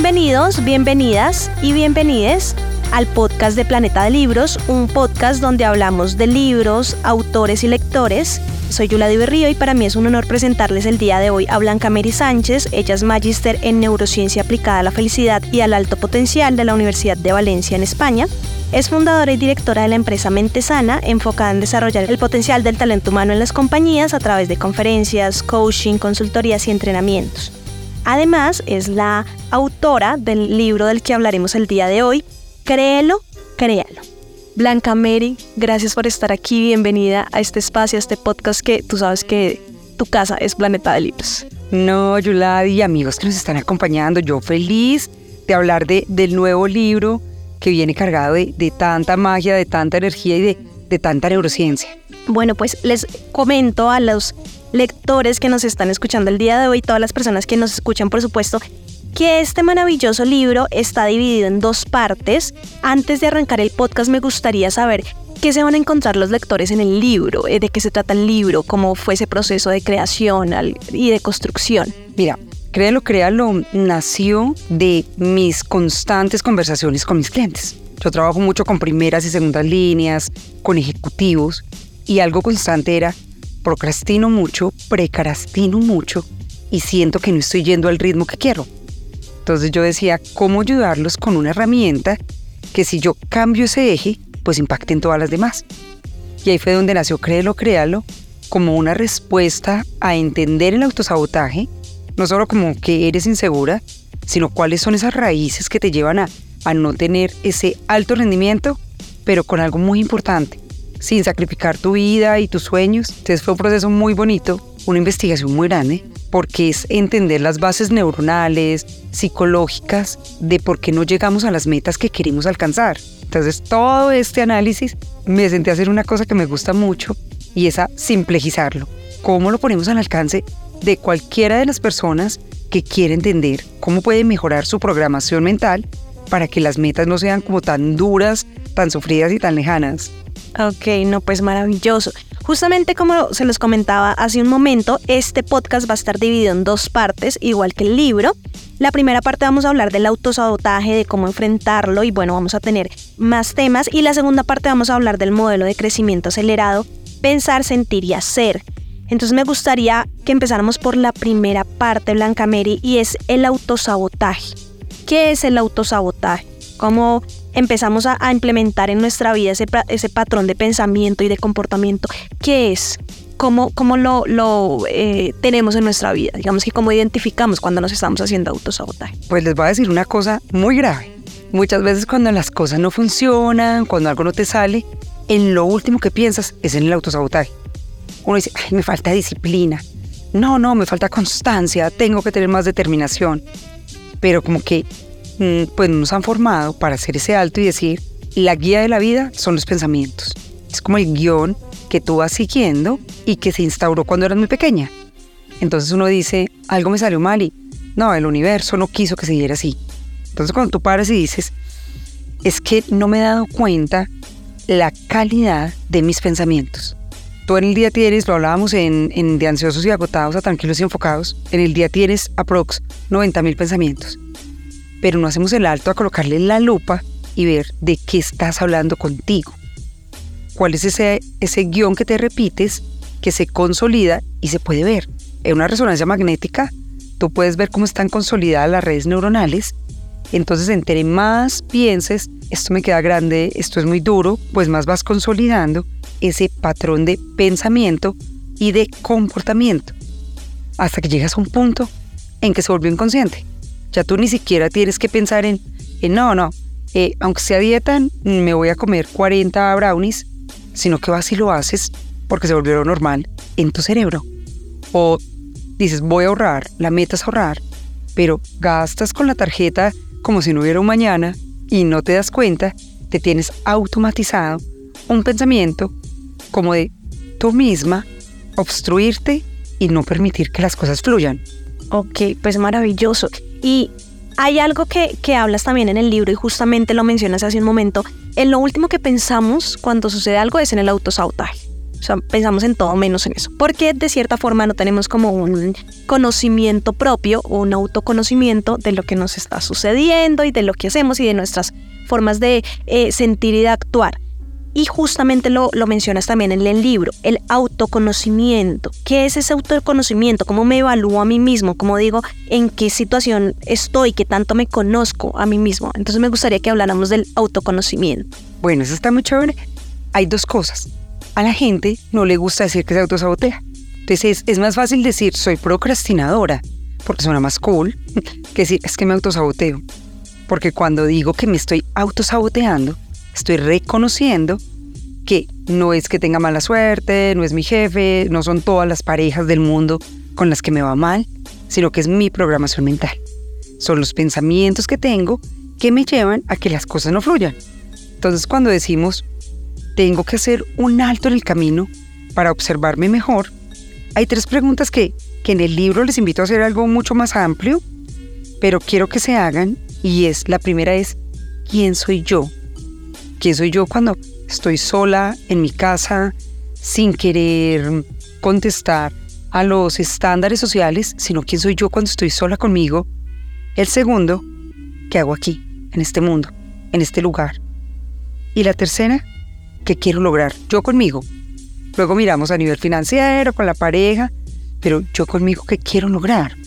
Bienvenidos, bienvenidas y bienvenides al podcast de Planeta de Libros, un podcast donde hablamos de libros, autores y lectores. Soy Yula Berrío y para mí es un honor presentarles el día de hoy a Blanca Mary Sánchez. Ella es magíster en neurociencia aplicada a la felicidad y al alto potencial de la Universidad de Valencia en España. Es fundadora y directora de la empresa Mente Sana, enfocada en desarrollar el potencial del talento humano en las compañías a través de conferencias, coaching, consultorías y entrenamientos. Además, es la autora del libro del que hablaremos el día de hoy, Créelo, créalo. Blanca Mary, gracias por estar aquí, bienvenida a este espacio, a este podcast que tú sabes que tu casa es Planeta de Libros. No, Yuladi amigos que nos están acompañando, yo feliz de hablar de, del nuevo libro que viene cargado de, tanta magia, de tanta energía y de, de tanta neurociencia. Bueno, pues les comento a los lectores que nos están escuchando el día de hoy, todas las personas que nos escuchan, por supuesto, que este maravilloso libro está dividido en dos partes. Antes de arrancar el podcast me gustaría saber qué se van a encontrar los lectores en el libro, eh, de qué se trata el libro, cómo fue ese proceso de creación y de construcción. Mira, créelo, créalo, nació de mis constantes conversaciones con mis clientes. Yo trabajo mucho con primeras y segundas líneas, con ejecutivos, y algo constante era procrastino mucho, precrastino mucho y siento que no estoy yendo al ritmo que quiero. Entonces yo decía, ¿cómo ayudarlos con una herramienta que si yo cambio ese eje, pues impacte en todas las demás? Y ahí fue donde nació Créelo, Créalo, como una respuesta a entender el autosabotaje, no solo como que eres insegura, sino cuáles son esas raíces que te llevan a, a no tener ese alto rendimiento, pero con algo muy importante, sin sacrificar tu vida y tus sueños. Entonces fue un proceso muy bonito, una investigación muy grande, porque es entender las bases neuronales, psicológicas, de por qué no llegamos a las metas que queremos alcanzar. Entonces todo este análisis me senté a hacer una cosa que me gusta mucho y es a simplejizarlo. ¿Cómo lo ponemos al alcance de cualquiera de las personas que quiere entender cómo puede mejorar su programación mental para que las metas no sean como tan duras, tan sufridas y tan lejanas? Ok, no, pues maravilloso. Justamente como se los comentaba hace un momento, este podcast va a estar dividido en dos partes, igual que el libro. La primera parte vamos a hablar del autosabotaje, de cómo enfrentarlo y bueno, vamos a tener más temas. Y la segunda parte vamos a hablar del modelo de crecimiento acelerado, pensar, sentir y hacer. Entonces me gustaría que empezáramos por la primera parte, Blanca Mary, y es el autosabotaje. ¿Qué es el autosabotaje? ¿Cómo empezamos a, implementar en nuestra vida ese, ese, patrón de pensamiento y de comportamiento, ¿qué es? ¿Cómo, cómo lo, lo eh, tenemos en nuestra vida? Digamos que cómo identificamos cuando nos estamos haciendo autosabotaje. Pues les voy a decir una cosa muy grave. Muchas veces cuando las cosas no funcionan, cuando algo no te sale, en lo último que piensas es en el autosabotaje. Uno dice, ay, me falta disciplina. No, no, me falta constancia, tengo que tener más determinación. Pero como que Mm, pues nos han formado para hacer ese alto y decir, la guía de la vida son los pensamientos. Es como el guion que tú vas siguiendo y que se instauró cuando eras muy pequeña. Entonces uno dice, algo me salió mal y no, el universo no quiso que se diera así. Entonces cuando tú paras y dices, es que no me he dado cuenta la calidad de mis pensamientos. Tú en el día tienes, lo hablábamos en, en de ansiosos y agotados a tranquilos y enfocados, en el día tienes aprox 90 mil pensamientos pero no hacemos el alto a colocarle la lupa y ver de qué estás hablando contigo. ¿Cuál es ese, ese guion que te repites, que se consolida y se puede ver? En una resonancia magnética, tú puedes ver cómo están consolidadas las redes neuronales. Entonces, entre más pienses, esto me queda grande, esto es muy duro, pues más vas consolidando ese patrón de pensamiento y de comportamiento, hasta que llegas a un punto en que se volvió inconsciente. Ya tú ni siquiera tienes que pensar en, no, no, eh, aunque sea dieta, me voy a comer 40 brownies, sino que vas y lo haces porque se volvió normal en tu cerebro. O dices, voy a ahorrar, la meta es ahorrar, pero gastas con la tarjeta como si no hubiera un mañana y no te das cuenta, te tienes automatizado un pensamiento como de tú misma obstruirte y no permitir que las cosas fluyan. Ok, pues maravilloso. Y hay algo que, que, hablas también en el libro y justamente lo mencionas hace un momento. En lo último que pensamos cuando sucede algo es en el autosabotaje. O sea, pensamos en todo menos en eso. Porque de cierta forma no tenemos como un conocimiento propio o un autoconocimiento de lo que nos está sucediendo y de lo que hacemos y de nuestras formas de eh, sentir y de actuar. Y justamente lo, lo mencionas también en el libro, el autoconocimiento. ¿Qué es ese autoconocimiento? ¿Cómo me evalúo a mí mismo? ¿Cómo digo en qué situación estoy? ¿Qué tanto me conozco a mí mismo? Entonces me gustaría que habláramos del autoconocimiento. Bueno, eso está muy chévere. Hay dos cosas. A la gente no le gusta decir que se autosabotea. Entonces es, más fácil decir soy procrastinadora, porque suena más cool, que decir es que me autosaboteo. Porque cuando digo que me estoy autosaboteando, estoy reconociendo que no es que tenga mala suerte, no es mi jefe, no son todas las parejas del mundo con las que me va mal, sino que es mi programación mental. Son los pensamientos que tengo que me llevan a que las cosas no fluyan. Entonces cuando decimos, tengo que hacer un alto en el camino para observarme mejor, hay tres preguntas que, que en el libro les invito a hacer algo mucho más amplio, pero quiero que se hagan y es, la primera es, ¿quién soy yo? ¿Quién soy yo cuando estoy sola en mi casa sin querer contestar a los estándares sociales, sino quién soy yo cuando estoy sola conmigo? El segundo, ¿qué hago aquí, en este mundo, en este lugar? Y la tercera, ¿qué quiero lograr yo conmigo? Luego miramos a nivel financiero, con la pareja, pero yo conmigo, ¿qué quiero lograr?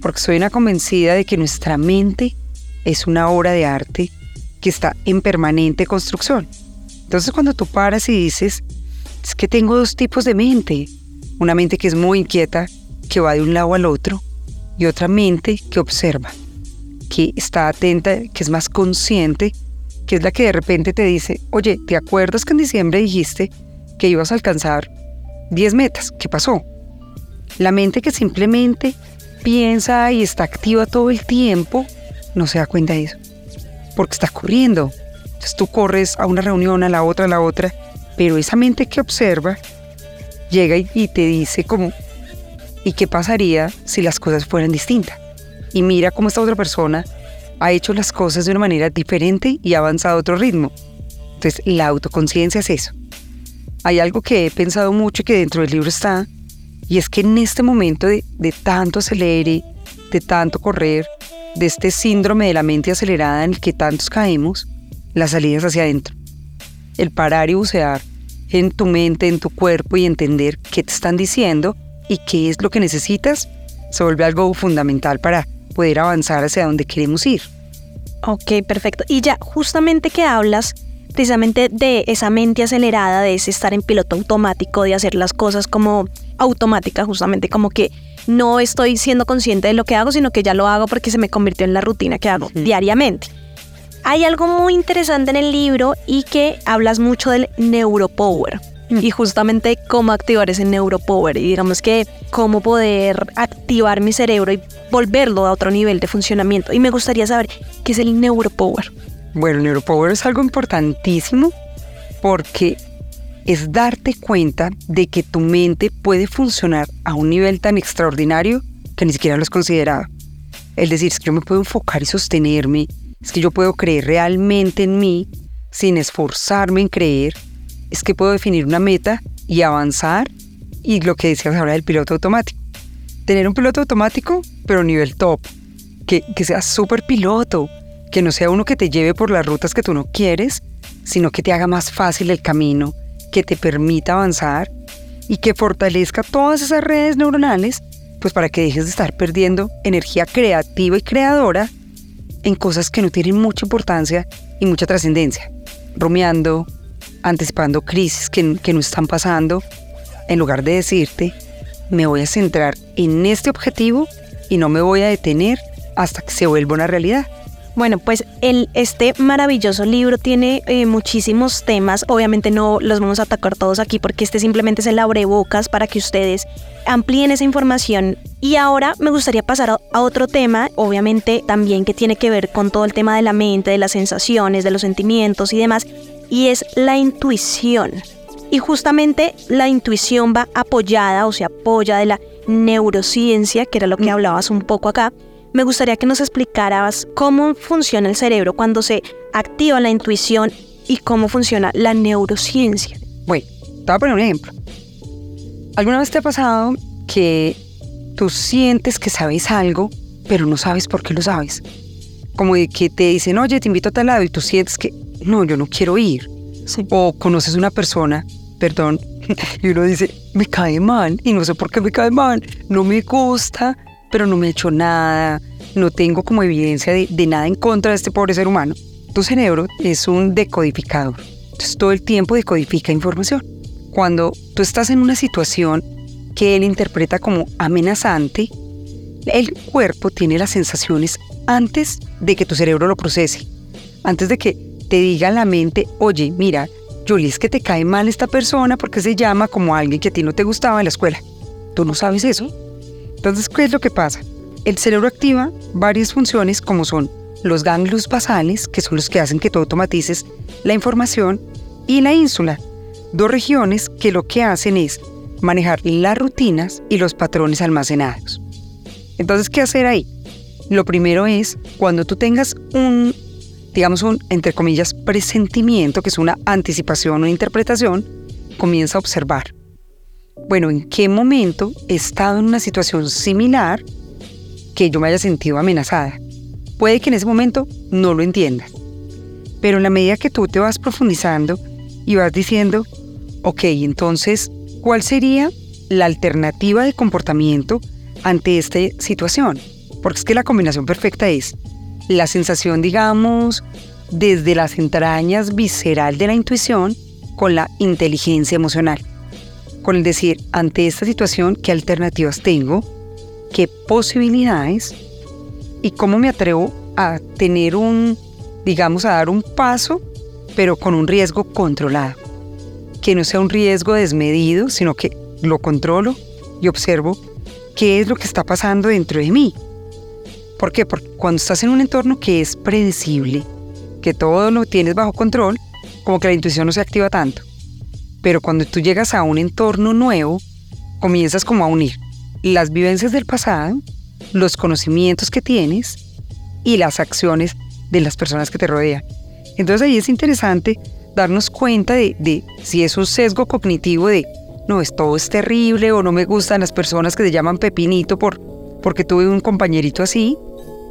Porque soy una convencida de que nuestra mente es una obra de arte que está en permanente construcción. Entonces cuando tú paras y dices, es que tengo dos tipos de mente, una mente que es muy inquieta, que va de un lado al otro, y otra mente que observa, que está atenta, que es más consciente, que es la que de repente te dice, oye, ¿te acuerdas que en diciembre dijiste que ibas a alcanzar 10 metas? ¿Qué pasó? La mente que simplemente piensa y está activa todo el tiempo, no se da cuenta de eso porque está corriendo. Entonces tú corres a una reunión, a la otra, a la otra, pero esa mente que observa llega y, te dice como, ¿y qué pasaría si las cosas fueran distintas? Y mira cómo esta otra persona ha hecho las cosas de una manera diferente y ha avanzado a otro ritmo. Entonces la autoconciencia es eso. Hay algo que he pensado mucho y que dentro del libro está, y es que en este momento de, de tanto acelere, de tanto correr, de este síndrome de la mente acelerada en el que tantos caemos, las salidas hacia adentro. El parar y bucear en tu mente, en tu cuerpo y entender qué te están diciendo y qué es lo que necesitas, se vuelve algo fundamental para poder avanzar hacia donde queremos ir. Ok, perfecto. Y ya, justamente que hablas precisamente de esa mente acelerada, de ese estar en piloto automático, de hacer las cosas como automática, justamente como que no estoy siendo consciente de lo que hago, sino que ya lo hago porque se me convirtió en la rutina que hago diariamente. Hay algo muy interesante en el libro y que hablas mucho del neuropower. Y justamente cómo activar ese neuropower y digamos que cómo poder activar mi cerebro y volverlo a otro nivel de funcionamiento. Y me gustaría saber qué es el neuropower. Bueno, el neuropower es algo importantísimo porque es darte cuenta de que tu mente puede funcionar a un nivel tan extraordinario que ni siquiera lo has considerado. Es decir, es que yo me puedo enfocar y sostenerme, es que yo puedo creer realmente en mí sin esforzarme en creer, es que puedo definir una meta y avanzar y lo que decías ahora del piloto automático. Tener un piloto automático, pero nivel top, que, que sea súper piloto, que no sea uno que te lleve por las rutas que tú no quieres, sino que te haga más fácil el camino, que te permita avanzar y que fortalezca todas esas redes neuronales, pues para que dejes de estar perdiendo energía creativa y creadora en cosas que no tienen mucha importancia y mucha trascendencia, rumiando, anticipando crisis que, que no están pasando, en lugar de decirte, me voy a centrar en este objetivo y no me voy a detener hasta que se vuelva una realidad. Bueno, pues el, este maravilloso libro tiene eh, muchísimos temas. Obviamente no los vamos a atacar todos aquí porque este simplemente es el abrebocas para que ustedes amplíen esa información. Y ahora me gustaría pasar a otro tema, obviamente también que tiene que ver con todo el tema de la mente, de las sensaciones, de los sentimientos y demás, y es la intuición. Y justamente la intuición va apoyada o se apoya de la neurociencia, que era lo que mm. hablabas un poco acá, me gustaría que nos explicaras cómo funciona el cerebro cuando se activa la intuición y cómo funciona la neurociencia. Bueno, Te voy a poner un ejemplo. ¿Alguna vez te ha pasado que tú sientes que sabes algo, pero no sabes por qué lo sabes? Como de que te dicen, oye, te invito a tal lado y tú sientes que, no, yo no quiero ir. O conoces una persona, perdón, y uno dice, me cae mal y no sé por qué me cae mal, no me gusta, pero no me he hecho nada, no tengo como evidencia de, de nada en contra de este pobre ser humano. Tu cerebro es un decodificador, entonces todo el tiempo decodifica información. Cuando tú estás en una situación que él interpreta como amenazante, el cuerpo tiene las sensaciones antes de que tu cerebro lo procese, antes de que te diga la mente, oye, mira, Julie, es que te cae mal esta persona porque se llama como alguien que a ti no te gustaba en la escuela. Tú no sabes eso. Entonces, ¿qué es lo que pasa? El cerebro activa varias funciones como son los ganglios basales, que son los que hacen que tú automatices la información, y la ínsula, dos regiones que lo que hacen es manejar las rutinas y los patrones almacenados. Entonces, ¿qué hacer ahí? Lo primero es, cuando tú tengas un digamos, un, entre comillas, presentimiento, que es una anticipación o interpretación, comienza a observar. Bueno, ¿en qué momento he estado en una situación similar que yo me haya sentido amenazada? Puede que en ese momento no lo entiendas, pero en la medida que tú te vas profundizando y vas diciendo, ok, entonces, ¿cuál sería la alternativa de comportamiento ante esta situación? Porque es que la combinación perfecta es la sensación, digamos, desde las entrañas visceral de la intuición con la inteligencia emocional. Con el decir, ante esta situación, ¿qué alternativas tengo? ¿Qué posibilidades? ¿Y cómo me atrevo a tener un, digamos, a dar un paso, pero con un riesgo controlado? Que no sea un riesgo desmedido, sino que lo controlo y observo qué es lo que está pasando dentro de mí ¿Por qué? Porque cuando estás en un entorno que es predecible, que todo lo tienes bajo control, como que la intuición no se activa tanto. Pero cuando tú llegas a un entorno nuevo, comienzas como a unir las vivencias del pasado, los conocimientos que tienes y las acciones de las personas que te rodean. Entonces ahí es interesante darnos cuenta de, si es un sesgo cognitivo de, no, es todo es terrible o no me gustan las personas que se llaman pepinito por, porque tuve un compañerito así,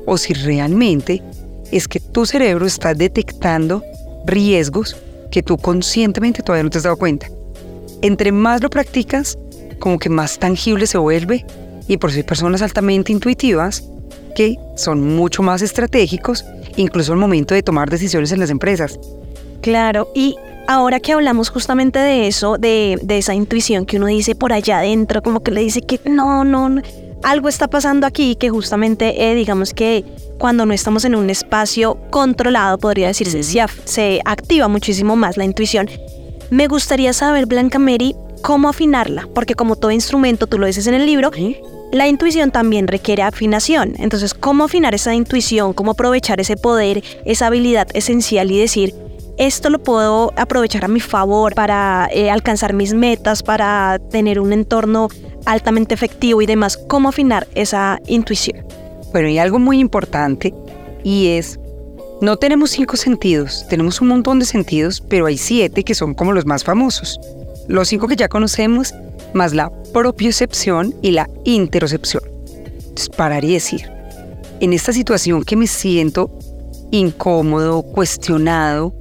o si realmente es que tu cerebro está detectando riesgos que tú conscientemente todavía no te has dado cuenta. Entre más lo practicas, como que más tangible se vuelve y por eso hay personas altamente intuitivas que son mucho más estratégicos, incluso al momento de tomar decisiones en las empresas. Claro, y ahora que hablamos justamente de eso, de, de esa intuición que uno dice por allá adentro, como que le dice que no, no, algo está pasando aquí que justamente, eh, digamos que cuando no estamos en un espacio controlado, podría decirse, se, activa muchísimo más la intuición. Me gustaría saber, Blanca Mary, cómo afinarla, porque como todo instrumento, tú lo dices en el libro, la intuición también requiere afinación. Entonces, ¿cómo afinar esa intuición? ¿Cómo aprovechar ese poder, esa habilidad esencial y decir, esto lo puedo aprovechar a mi favor para eh, alcanzar mis metas, para tener un entorno altamente efectivo y demás. ¿Cómo afinar esa intuición? Bueno, y algo muy importante y es, no tenemos cinco sentidos, tenemos un montón de sentidos, pero hay siete que son como los más famosos. Los cinco que ya conocemos, más la propiocepción y la interocepción. Entonces, parar y decir, en esta situación que me siento incómodo, cuestionado,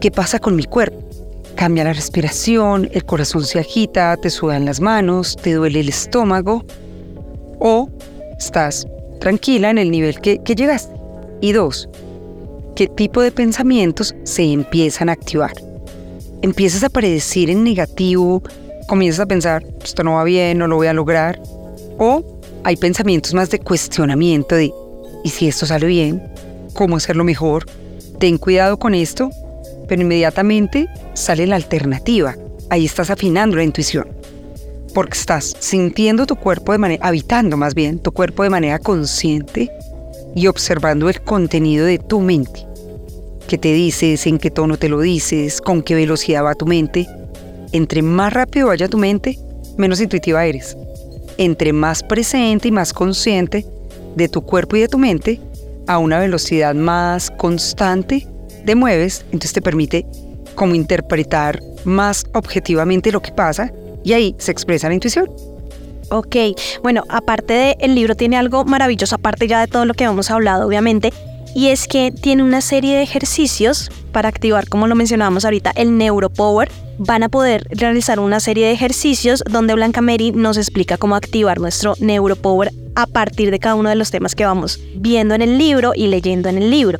¿qué pasa con mi cuerpo? Cambia la respiración, el corazón se agita, te sudan las manos, te duele el estómago o estás tranquila en el nivel que, que llegaste. Y dos, ¿qué tipo de pensamientos se empiezan a activar? Empiezas a predecir en negativo, comienzas a pensar, esto no va bien, no lo voy a lograr. O hay pensamientos más de cuestionamiento de, ¿y si esto sale bien? ¿Cómo hacerlo mejor? Ten cuidado con esto pero inmediatamente sale la alternativa. Ahí estás afinando la intuición. Porque estás sintiendo tu cuerpo de manera, habitando más bien tu cuerpo de manera consciente y observando el contenido de tu mente. ¿Qué te dices? ¿En qué tono te lo dices? ¿Con qué velocidad va tu mente? Entre más rápido vaya tu mente, menos intuitiva eres. Entre más presente y más consciente de tu cuerpo y de tu mente, a una velocidad más constante, te mueves, entonces te permite como interpretar más objetivamente lo que pasa y ahí se expresa la intuición. Ok, bueno, aparte de el libro tiene algo maravilloso, aparte ya de todo lo que hemos hablado, obviamente, y es que tiene una serie de ejercicios para activar, como lo mencionábamos ahorita, el Neuropower. Van a poder realizar una serie de ejercicios donde Blanca Mary nos explica cómo activar nuestro Neuropower a partir de cada uno de los temas que vamos viendo en el libro y leyendo en el libro.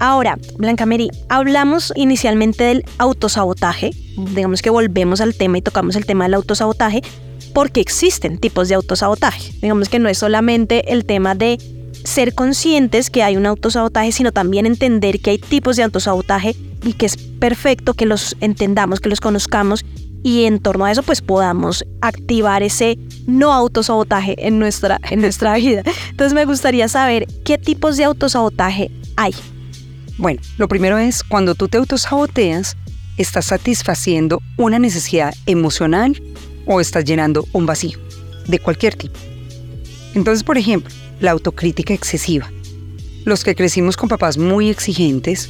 Ahora, Blanca Mary, hablamos inicialmente del autosabotaje, digamos que volvemos al tema y tocamos el tema del autosabotaje, porque existen tipos de autosabotaje. Digamos que no es solamente el tema de ser conscientes que hay un autosabotaje, sino también entender que hay tipos de autosabotaje y que es perfecto que los entendamos, que los conozcamos y en torno a eso pues podamos activar ese no autosabotaje en nuestra, en nuestra vida. Entonces me gustaría saber qué tipos de autosabotaje hay. Bueno, lo primero es cuando tú te autosaboteas, estás satisfaciendo una necesidad emocional o estás llenando un vacío de cualquier tipo. Entonces, por ejemplo, la autocrítica excesiva. Los que crecimos con papás muy exigentes,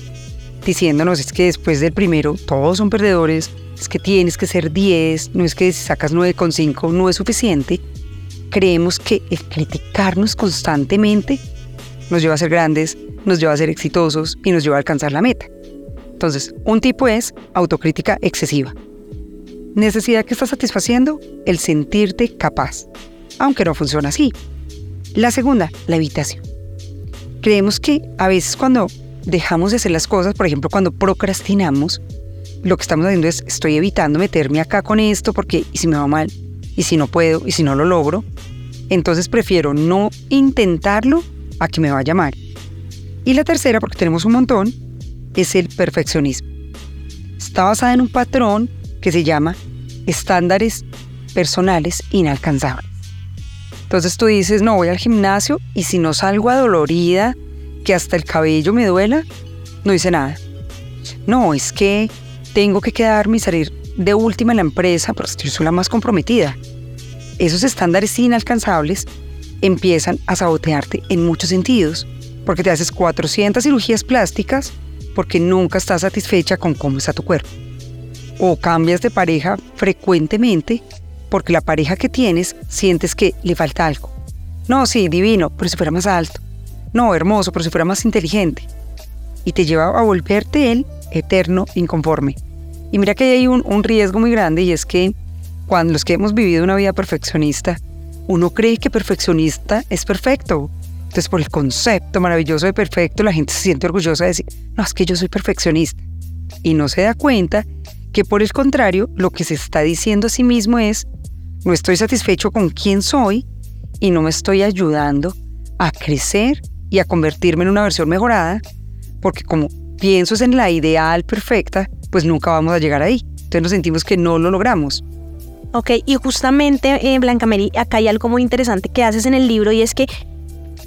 diciéndonos es que después del primero todos son perdedores, es que tienes que ser 10, no es que si sacas 9,5 no es suficiente, creemos que el criticarnos constantemente nos lleva a ser grandes, nos lleva a ser exitosos y nos lleva a alcanzar la meta. Entonces, un tipo es autocrítica excesiva. Necesidad que estás satisfaciendo, el sentirte capaz, aunque no funciona así. La segunda, la evitación. Creemos que a veces cuando dejamos de hacer las cosas, por ejemplo, cuando procrastinamos, lo que estamos haciendo es estoy evitando meterme acá con esto porque y si me va mal, y si no puedo, y si no lo logro, entonces prefiero no intentarlo a que me vaya mal. Y la tercera, porque tenemos un montón, es el perfeccionismo. Está basada en un patrón que se llama estándares personales inalcanzables. Entonces tú dices, no voy al gimnasio y si no salgo adolorida, que hasta el cabello me duela, no hice nada. No, es que tengo que quedarme y salir de última en la empresa, pero yo soy la más comprometida. Esos estándares inalcanzables empiezan a sabotearte en muchos sentidos, porque te haces 400 cirugías plásticas porque nunca estás satisfecha con cómo está tu cuerpo. O cambias de pareja frecuentemente porque la pareja que tienes sientes que le falta algo. No, sí, divino, pero si fuera más alto. No, hermoso, pero si fuera más inteligente. Y te lleva a volverte él eterno inconforme. Y mira que hay un, un riesgo muy grande y es que cuando los que hemos vivido una vida perfeccionista, uno cree que perfeccionista es perfecto. Entonces, por el concepto maravilloso de perfecto, la gente se siente orgullosa de decir, no, es que yo soy perfeccionista. Y no se da cuenta que por el contrario, lo que se está diciendo a sí mismo es, no estoy satisfecho con quién soy y no me estoy ayudando a crecer y a convertirme en una versión mejorada, porque como pienso en la ideal perfecta, pues nunca vamos a llegar ahí. Entonces nos sentimos que no lo logramos. Ok, y justamente, eh, Blanca Mary, acá hay algo muy interesante que haces en el libro y es que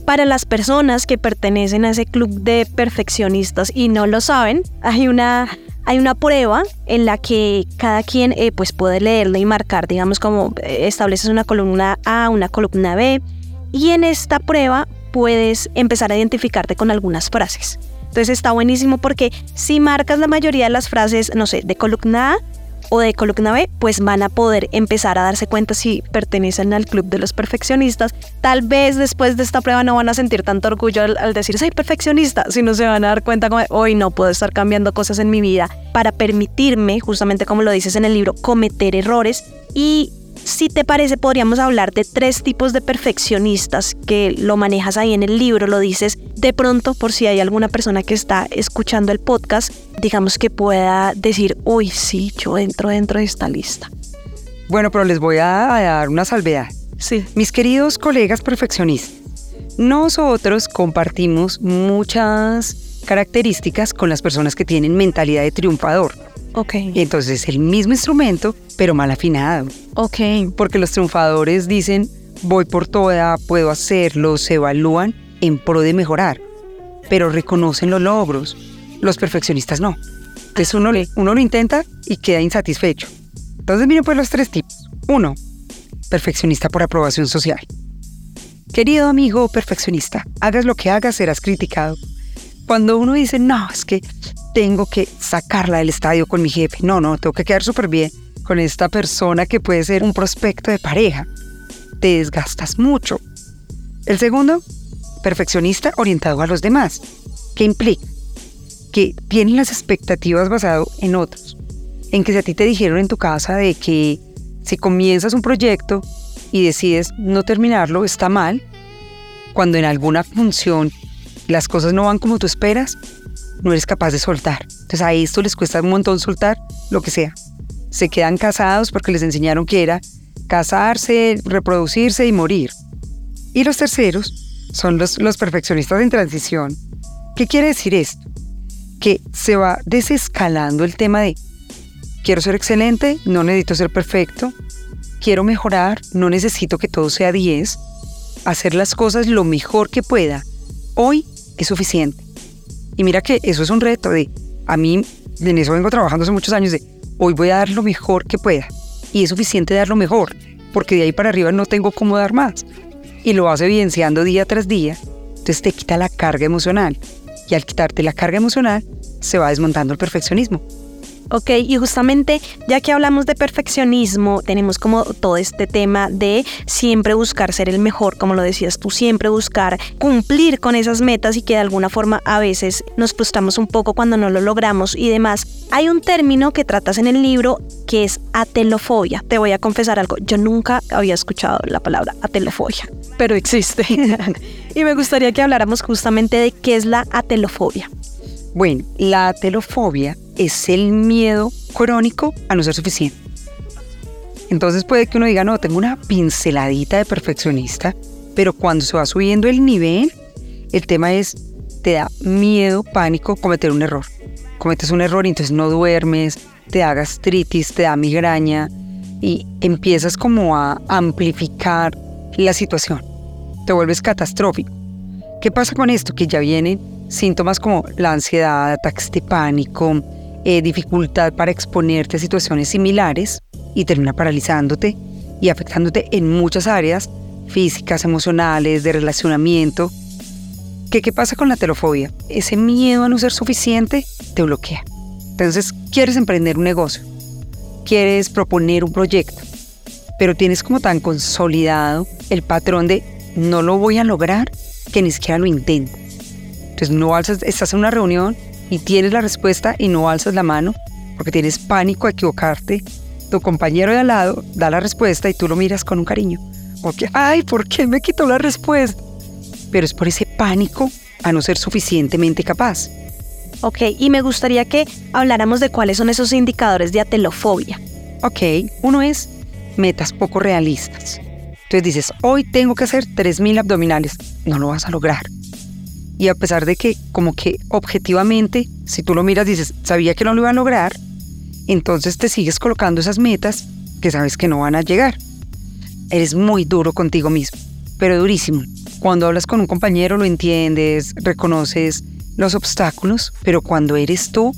para las personas que pertenecen a ese club de perfeccionistas y no lo saben, hay una hay una prueba en la que cada quien eh, pues puede leerlo y marcar, digamos como eh, estableces una columna A, una columna B, y en esta prueba puedes empezar a identificarte con algunas frases. Entonces está buenísimo porque si marcas la mayoría de las frases, no sé, de columna A, o de columna B, pues van a poder empezar a darse cuenta si pertenecen al club de los perfeccionistas. Tal vez después de esta prueba no van a sentir tanto orgullo al, decir soy perfeccionista, sino se van a dar cuenta como hoy no puedo estar cambiando cosas en mi vida para permitirme, justamente como lo dices en el libro, cometer errores y si te parece, podríamos hablar de tres tipos de perfeccionistas que lo manejas ahí en el libro, lo dices de pronto por si hay alguna persona que está escuchando el podcast, digamos que pueda decir, uy, sí, yo entro dentro de esta lista. Bueno, pero les voy a dar una salvedad. Sí. Mis queridos colegas perfeccionistas, nosotros compartimos muchas características con las personas que tienen mentalidad de triunfador. Ok. entonces el mismo instrumento, pero mal afinado. Ok. Porque los triunfadores dicen, voy por toda, puedo hacerlo, se evalúan en pro de mejorar, pero reconocen los logros. Los perfeccionistas no. Entonces uno, uno lo intenta y queda insatisfecho. Entonces miren pues los tres tipos. Uno, perfeccionista por aprobación social. Querido amigo perfeccionista, hagas lo que hagas, serás criticado. Cuando uno dice, no, es que tengo que sacarla del estadio con mi jefe. No, no, tengo que quedar súper bien con esta persona que puede ser un prospecto de pareja. Te desgastas mucho. El segundo, perfeccionista orientado a los demás. ¿Qué implica? Que tienen las expectativas basado en otros. En que si a ti te dijeron en tu casa de que si comienzas un proyecto y decides no terminarlo, está mal, cuando en alguna función las cosas no van como tú esperas, no eres capaz de soltar. Entonces a esto les cuesta un montón soltar lo que sea. Se quedan casados porque les enseñaron que era casarse, reproducirse y morir. Y los terceros son los, los perfeccionistas en transición. ¿Qué quiere decir esto? Que se va desescalando el tema de quiero ser excelente, no necesito ser perfecto, quiero mejorar, no necesito que todo sea 10, hacer las cosas lo mejor que pueda. Hoy es suficiente. Y mira que eso es un reto de, a mí, en eso vengo trabajando hace muchos años, de hoy voy a dar lo mejor que pueda. Y es suficiente dar lo mejor, porque de ahí para arriba no tengo cómo dar más y lo vas evidenciando día tras día, entonces te quita la carga emocional. Y al quitarte la carga emocional, se va desmontando el perfeccionismo. Ok, y justamente ya que hablamos de perfeccionismo, tenemos como todo este tema de siempre buscar ser el mejor, como lo decías tú, siempre buscar cumplir con esas metas y que de alguna forma a veces nos frustramos un poco cuando no lo logramos y demás. Hay un término que tratas en el libro que es atelofobia. Te voy a confesar algo, yo nunca había escuchado la palabra atelofobia, pero existe. y me gustaría que habláramos justamente de qué es la atelofobia. Bueno, la atelofobia es el miedo crónico a no ser suficiente. Entonces puede que uno diga, no, tengo una pinceladita de perfeccionista, pero cuando se va subiendo el nivel, el tema es, te da miedo, pánico cometer un error. Cometes un error y entonces no duermes, te da gastritis, te da migraña y empiezas como a amplificar la situación. Te vuelves catastrófico. ¿Qué pasa con esto? Que ya vienen síntomas como la ansiedad, ataques de pánico, eh, dificultad para exponerte a situaciones similares y termina paralizándote y afectándote en muchas áreas físicas, emocionales, de relacionamiento. ¿Qué, ¿Qué pasa con la telofobia? Ese miedo a no ser suficiente te bloquea. Entonces, quieres emprender un negocio, quieres proponer un proyecto, pero tienes como tan consolidado el patrón de no lo voy a lograr que ni siquiera lo intento. Entonces, no alzas, estás en una reunión y tienes la respuesta y no alzas la mano porque tienes pánico a equivocarte, tu compañero de al lado da la respuesta y tú lo miras con un cariño. Porque, ay, ¿por qué me quitó la respuesta? Pero es por ese pánico a no ser suficientemente capaz. Ok, y me gustaría que habláramos de cuáles son esos indicadores de atelofobia. Ok, uno es metas poco realistas. Entonces dices, hoy tengo que hacer 3.000 abdominales. No lo vas a lograr. Y a pesar de que como que objetivamente, si tú lo miras, dices, sabía que no lo iba a lograr, entonces te sigues colocando esas metas que sabes que no van a llegar. Eres muy duro contigo mismo, pero durísimo. Cuando hablas con un compañero lo entiendes, reconoces los obstáculos, pero cuando eres tú,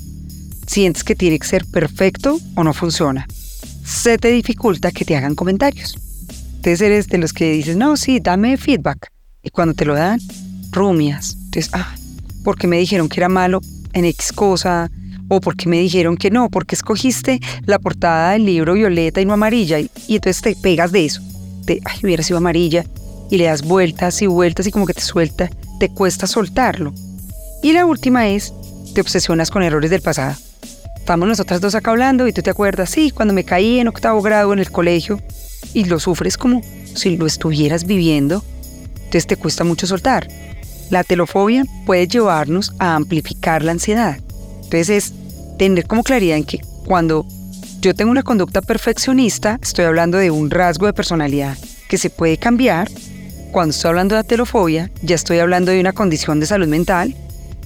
sientes que tiene que ser perfecto o no funciona. Se te dificulta que te hagan comentarios. Entonces eres de los que dices, no, sí, dame feedback. Y cuando te lo dan, rumias. Ah, porque me dijeron que era malo en X cosa, o porque me dijeron que no, porque escogiste la portada del libro violeta y no amarilla, y, entonces te pegas de eso, de, ay, hubiera sido amarilla, y le das vueltas y vueltas y como que te suelta, te cuesta soltarlo. Y la última es, te obsesionas con errores del pasado. Estamos nosotras dos acá hablando y tú te acuerdas, sí, cuando me caí en octavo grado en el colegio, y lo sufres como si lo estuvieras viviendo, entonces te cuesta mucho soltar. La telofobia puede llevarnos a amplificar la ansiedad. Entonces es tener como claridad en que cuando yo tengo una conducta perfeccionista, estoy hablando de un rasgo de personalidad que se puede cambiar. Cuando estoy hablando de telofobia, ya estoy hablando de una condición de salud mental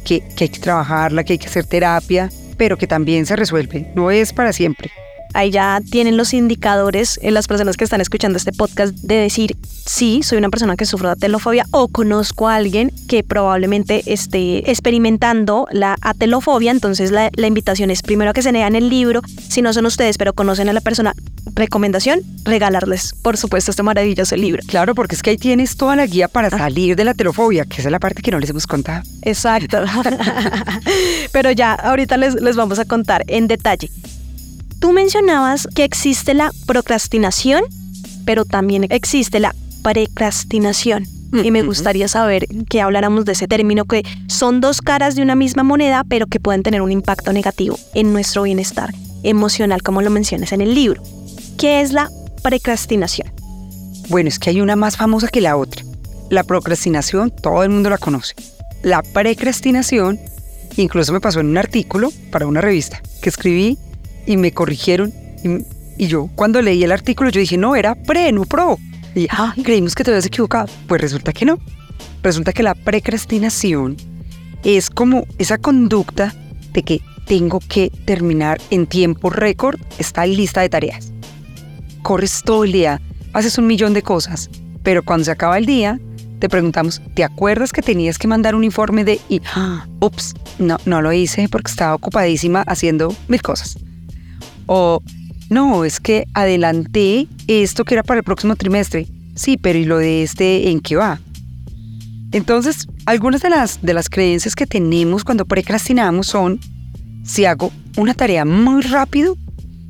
que, que hay que trabajarla, que hay que hacer terapia, pero que también se resuelve. No es para siempre ahí ya tienen los indicadores en las personas que están escuchando este podcast de decir, sí, soy una persona que sufro de atelofobia o conozco a alguien que probablemente esté experimentando la atelofobia. Entonces la, invitación es primero que se lean el libro, si no son ustedes, pero conocen a la persona, recomendación, regalarles, por supuesto, este maravilloso libro. Claro, porque es que ahí tienes toda la guía para salir de la telofobia, que esa es la parte que no les hemos contado. Exacto. Pero ya, ahorita les, les vamos a contar en detalle. Tú mencionabas que existe la procrastinación, pero también existe la precrastinación. Y me gustaría saber que habláramos de ese término, que son dos caras de una misma moneda, pero que pueden tener un impacto negativo en nuestro bienestar emocional, como lo mencionas en el libro. ¿Qué es la precrastinación? Bueno, es que hay una más famosa que la otra. La procrastinación, todo el mundo la conoce. La precrastinación, incluso me pasó en un artículo para una revista que escribí y me corrigieron. Y, yo, cuando leí el artículo, yo dije, no, era pre, no pro. Y ah, creímos que te habías equivocado. Pues resulta que no. Resulta que la precrastinación es como esa conducta de que tengo que terminar en tiempo récord esta lista de tareas. Corres todo el día, haces un millón de cosas, pero cuando se acaba el día, te preguntamos, ¿te acuerdas que tenías que mandar un informe de... Y, ah, ups, no, no lo hice porque estaba ocupadísima haciendo mil cosas. O no, es que adelanté esto que era para el próximo trimestre. Sí, pero ¿y lo de este en qué va? Entonces, algunas de las, de las creencias que tenemos cuando precrastinamos son, si hago una tarea muy rápido,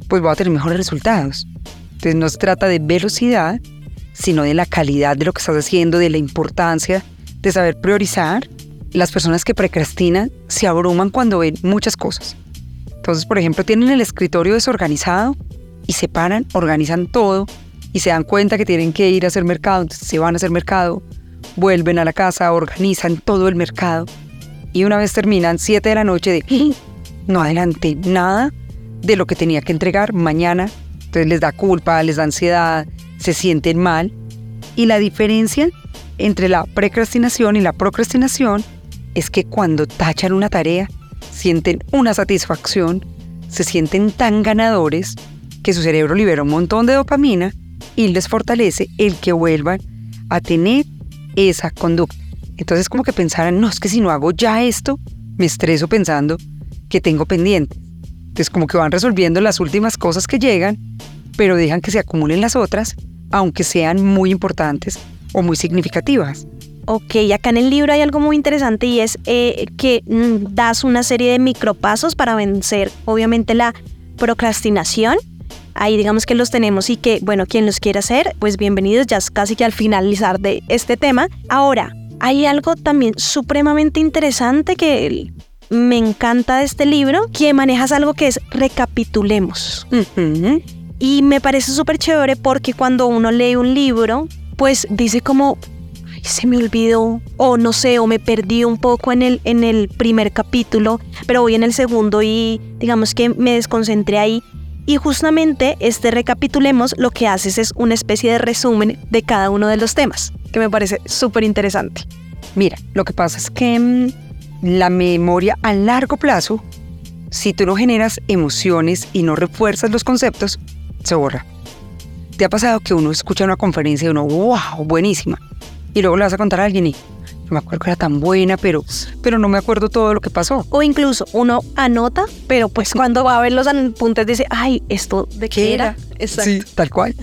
pues voy a tener mejores resultados. Entonces no se trata de velocidad, sino de la calidad de lo que estás haciendo, de la importancia de saber priorizar. Las personas que precrastinan se abruman cuando ven muchas cosas. Entonces, por ejemplo, tienen el escritorio desorganizado y se paran, organizan todo y se dan cuenta que tienen que ir a hacer mercado, entonces se van a hacer mercado, vuelven a la casa, organizan todo el mercado y una vez terminan 7 de la noche de no adelanté nada de lo que tenía que entregar. Mañana, entonces les da culpa, les da ansiedad, se sienten mal. Y la diferencia entre la precrastinación y la procrastinación es que cuando tachan una tarea sienten una satisfacción, se sienten tan ganadores que su cerebro libera un montón de dopamina y les fortalece el que vuelvan a tener esa conducta. Entonces como que pensaran, no, es que si no hago ya esto, me estreso pensando que tengo pendiente. Entonces como que van resolviendo las últimas cosas que llegan, pero dejan que se acumulen las otras, aunque sean muy importantes o muy significativas. Ok, acá en el libro hay algo muy interesante y es eh, que mm, das una serie de micropasos para vencer, obviamente, la procrastinación. Ahí digamos que los tenemos y que, bueno, quien los quiera hacer, pues bienvenidos, ya es casi que al finalizar de este tema. Ahora, hay algo también supremamente interesante que me encanta de este libro, que manejas algo que es recapitulemos. Y me parece súper chévere porque cuando uno lee un libro, pues dice como, se me olvidó o no sé, o me perdí un poco en el, en el primer capítulo, pero voy en el segundo y digamos que me desconcentré ahí. Y justamente este recapitulemos lo que haces es una especie de resumen de cada uno de los temas, que me parece súper interesante. Mira, lo que pasa es que mm, la memoria a largo plazo, si tú no generas emociones y no refuerzas los conceptos, se borra. ¿Te ha pasado que uno escucha una conferencia y uno, wow, buenísima? Y luego le vas a contar a alguien y no me acuerdo que era tan buena, pero, pero no me acuerdo todo lo que pasó. O incluso uno anota, pero pues cuando va a ver los apuntes dice, ay, ¿esto de qué, era? Exacto. Sí, tal cual.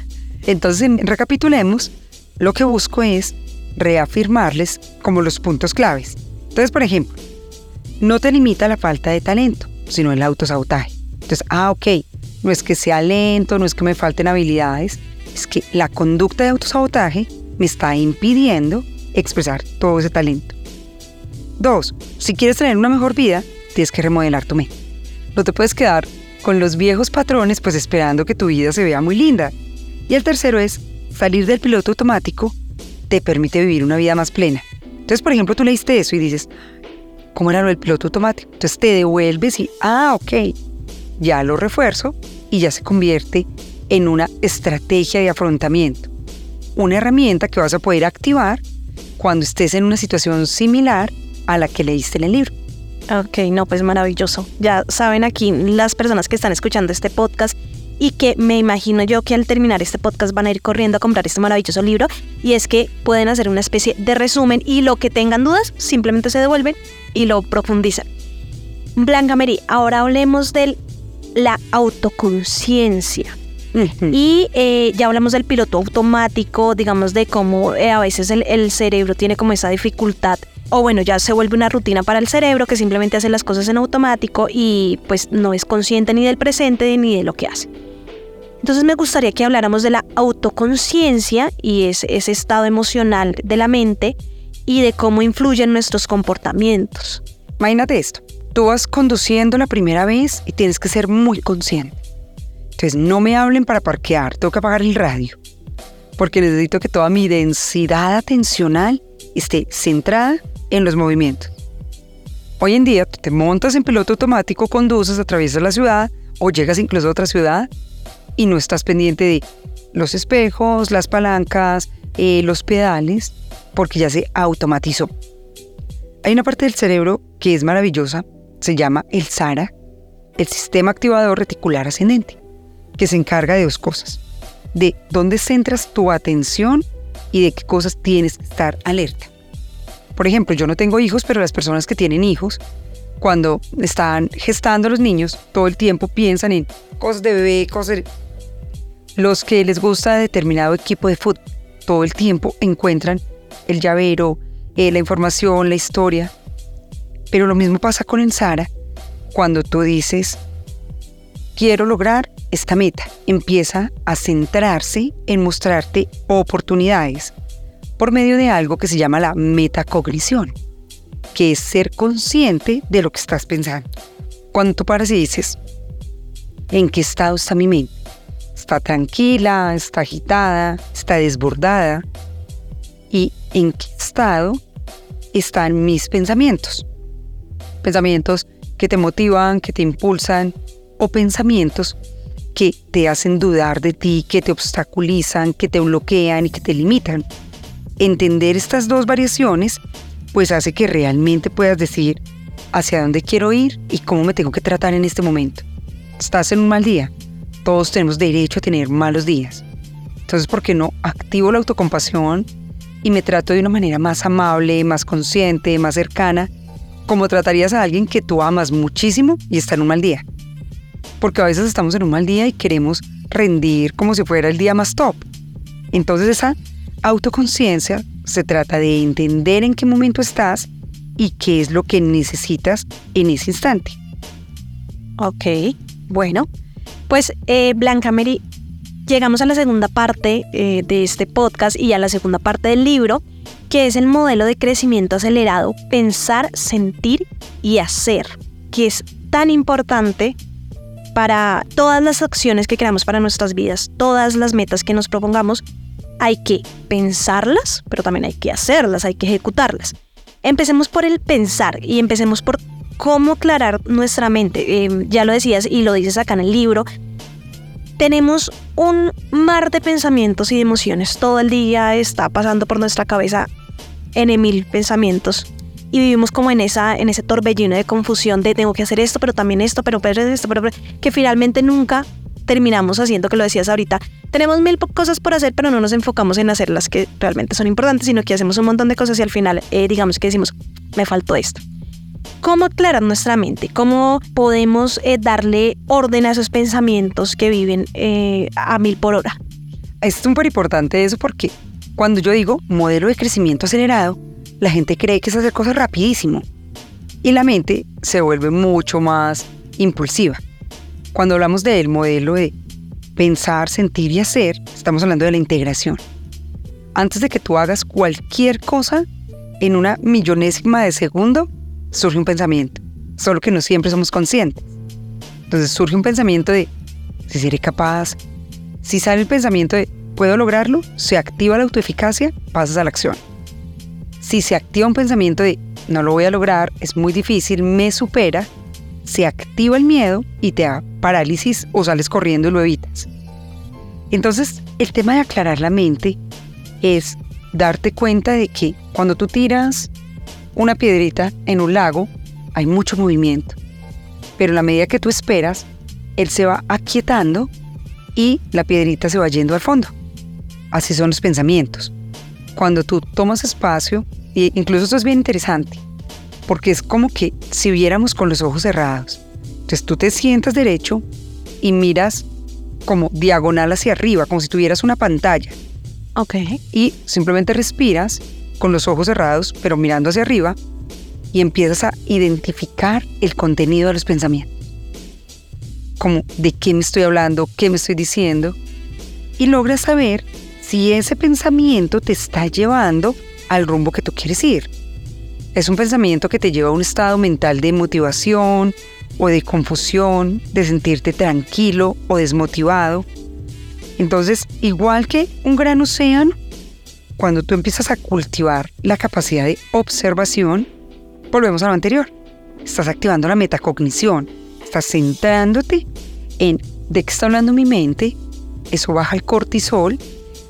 Entonces, recapitulemos, lo que busco es reafirmarles como los puntos claves. Entonces, por ejemplo, no te limita la falta de talento, sino el autosabotaje. Entonces, ah, ok, no es que sea lento, no es que me falten habilidades, es que la conducta de autosabotaje me está impidiendo expresar todo ese talento. Dos, si quieres tener una mejor vida, tienes que remodelar tu mente. No te puedes quedar con los viejos patrones pues esperando que tu vida se vea muy linda. Y el tercero es, salir del piloto automático te permite vivir una vida más plena. Entonces, por ejemplo, tú leíste eso y dices, ¿cómo era lo del piloto automático? Entonces te devuelves y, ah, ok, ya lo refuerzo y ya se convierte en una estrategia de afrontamiento una herramienta que vas a poder activar cuando estés en una situación similar a la que leíste en el libro. Ok, no, pues maravilloso. Ya saben aquí las personas que están escuchando este podcast y que me imagino yo que al terminar este podcast van a ir corriendo a comprar este maravilloso libro y es que pueden hacer una especie de resumen y lo que tengan dudas simplemente se devuelven y lo profundizan. Blanca Mary, ahora hablemos de la autoconciencia. Y eh, ya hablamos del piloto automático, digamos de cómo eh, a veces el, el cerebro tiene como esa dificultad o bueno, ya se vuelve una rutina para el cerebro que simplemente hace las cosas en automático y pues no es consciente ni del presente ni de lo que hace. Entonces me gustaría que habláramos de la autoconciencia y ese, ese estado emocional de la mente y de cómo influyen nuestros comportamientos. Imagínate esto, tú vas conduciendo la primera vez y tienes que ser muy consciente. Entonces no me hablen para parquear, tengo que apagar el radio, porque necesito que toda mi densidad atencional esté centrada en los movimientos. Hoy en día te montas en piloto automático, conduces, atraviesas la ciudad o llegas incluso a otra ciudad y no estás pendiente de los espejos, las palancas, eh, los pedales, porque ya se automatizó. Hay una parte del cerebro que es maravillosa, se llama el SARA, el sistema activador reticular ascendente, que se encarga de dos cosas, de dónde centras tu atención y de qué cosas tienes que estar alerta. Por ejemplo, yo no tengo hijos, pero las personas que tienen hijos, cuando están gestando los niños, todo el tiempo piensan en cosas de bebé, cosas de... Los que les gusta determinado equipo de fútbol, todo el tiempo encuentran el llavero, eh, la información, la historia. Pero lo mismo pasa con el Sara cuando tú dices, quiero lograr esta meta. Empieza a centrarse en mostrarte oportunidades por medio de algo que se llama la metacognición, que es ser consciente de lo que estás pensando. Cuando tú paras y dices, ¿en qué estado está mi mente? ¿Está tranquila? ¿Está agitada? ¿Está desbordada? ¿Y en qué estado están mis pensamientos? Pensamientos que te motivan, que te impulsan, o pensamientos que te hacen dudar de ti, que te obstaculizan, que te bloquean y que te limitan entender estas dos variaciones, pues hace que realmente puedas decir hacia dónde quiero ir y cómo me tengo que tratar en este momento. Estás en un mal día. Todos tenemos derecho a tener malos días. Entonces, ¿por qué no activo la autocompasión y me trato de una manera más amable, más consciente, más cercana, como tratarías a alguien que tú amas muchísimo y está en un mal día? Porque a veces estamos en un mal día y queremos rendir como si fuera el día más top. Entonces esa Autoconciencia se trata de entender en qué momento estás y qué es lo que necesitas en ese instante. Ok, bueno, pues eh, Blanca Mary, llegamos a la segunda parte eh, de este podcast y a la segunda parte del libro, que es el modelo de crecimiento acelerado, pensar, sentir y hacer, que es tan importante para todas las acciones que creamos para nuestras vidas, todas las metas que nos propongamos, hay que pensarlas, pero también hay que hacerlas, hay que ejecutarlas. Empecemos por el pensar y empecemos por cómo aclarar nuestra mente. Em, ya lo decías y lo dices acá en el libro. Tenemos un mar de pensamientos y de emociones. Todo el día está pasando por nuestra cabeza en mil pensamientos y vivimos como en esa en ese torbellino de confusión de tengo que hacer esto, pero también esto, pero, pero esto, pero, que finalmente nunca terminamos haciendo, que lo decías ahorita, tenemos mil cosas por hacer, pero no nos enfocamos en hacer las que realmente son importantes, sino que hacemos un montón de cosas y al final, eh, digamos que decimos, me faltó esto. ¿Cómo aclarar nuestra mente? ¿Cómo podemos eh, darle orden a esos pensamientos que viven eh, a mil por hora? Es súper importante eso porque cuando yo digo modelo de crecimiento acelerado, la gente cree que es hacer cosas rapidísimo y la mente se vuelve mucho más impulsiva. Cuando hablamos del modelo de pensar, sentir y hacer, estamos hablando de la integración. Antes de que tú hagas cualquier cosa, en una millonésima de segundo, surge un pensamiento, solo que no siempre somos conscientes. Entonces surge un pensamiento de, si seré capaz, si sale el pensamiento de, puedo lograrlo, se activa la autoeficacia, pasas a la acción. Si se activa un pensamiento de, no lo voy a lograr, es muy difícil, me supera, se activa el miedo y te da parálisis o sales corriendo y lo evitas. Entonces, el tema de aclarar la mente es darte cuenta de que cuando tú tiras una piedrita en un lago, hay mucho movimiento. Pero en la medida que tú esperas, él se va aquietando y la piedrita se va yendo al fondo. Así son los pensamientos. Cuando tú tomas espacio, e incluso esto es bien interesante, porque es como que si viéramos con los ojos cerrados. Entonces tú te sientas derecho y miras como diagonal hacia arriba, como si tuvieras una pantalla. Ok. Y simplemente respiras con los ojos cerrados, pero mirando hacia arriba, y empiezas a identificar el contenido de los pensamientos. Como de qué me estoy hablando, qué me estoy diciendo, y logras saber si ese pensamiento te está llevando al rumbo que tú quieres ir. Es un pensamiento que te lleva a un estado mental de motivación o de confusión, de sentirte tranquilo o desmotivado. Entonces, igual que un gran océano, cuando tú empiezas a cultivar la capacidad de observación, volvemos a lo anterior. Estás activando la metacognición, estás centrándote en de qué está hablando mi mente, eso baja el cortisol,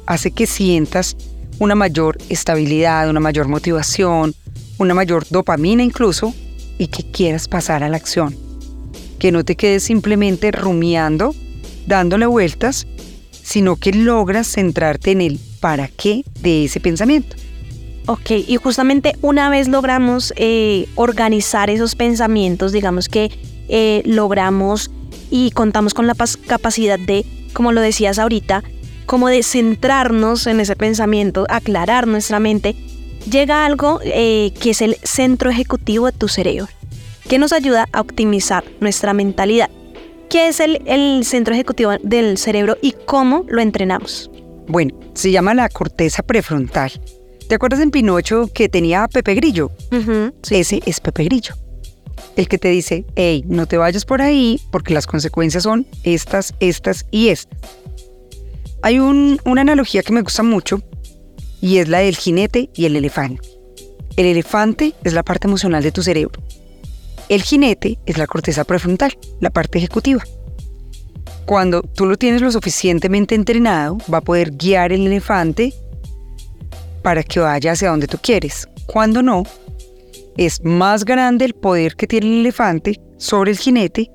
hace que sientas una mayor estabilidad, una mayor motivación, una mayor dopamina incluso, y que quieras pasar a la acción. Que no te quedes simplemente rumiando, dándole vueltas, sino que logras centrarte en el para qué de ese pensamiento. Ok, y justamente una vez logramos eh, organizar esos pensamientos, digamos que eh, logramos y contamos con la capacidad de, como lo decías ahorita, como de centrarnos en ese pensamiento, aclarar nuestra mente, llega algo eh, que es el centro ejecutivo de tu cerebro, que nos ayuda a optimizar nuestra mentalidad. ¿Qué es el, el centro ejecutivo del cerebro y cómo lo entrenamos? Bueno, se llama la corteza prefrontal. ¿Te acuerdas en Pinocho que tenía Pepe Grillo? Ese es Pepe Grillo. El que te dice, hey, no te vayas por ahí porque las consecuencias son estas, estas y estas. Hay una analogía que me gusta mucho y es la del jinete y el elefante. El elefante es la parte emocional de tu cerebro. El jinete es la corteza prefrontal, la parte ejecutiva. Cuando tú lo tienes lo suficientemente entrenado, va a poder guiar el elefante para que vaya hacia donde tú quieres. Cuando no, es más grande el poder que tiene el elefante sobre el jinete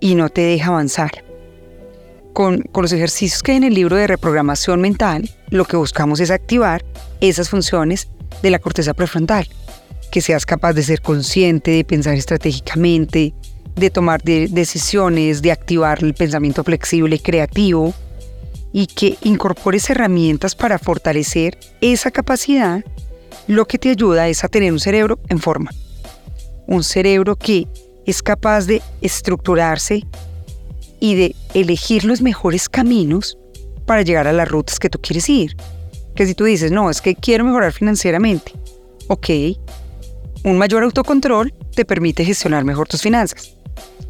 y no te deja avanzar. Con, los ejercicios que hay en el libro de reprogramación mental, lo que buscamos es activar esas funciones de la corteza prefrontal, que seas capaz de ser consciente, de pensar estratégicamente, de tomar decisiones, de activar el pensamiento flexible y creativo y que incorpores herramientas para fortalecer esa capacidad, lo que te ayuda es a tener un cerebro en forma. Un cerebro que es capaz de estructurarse y de elegir los mejores caminos para llegar a las rutas que tú quieres ir. Que si tú dices, no, es que quiero mejorar financieramente, ok, un mayor autocontrol te permite gestionar mejor tus finanzas.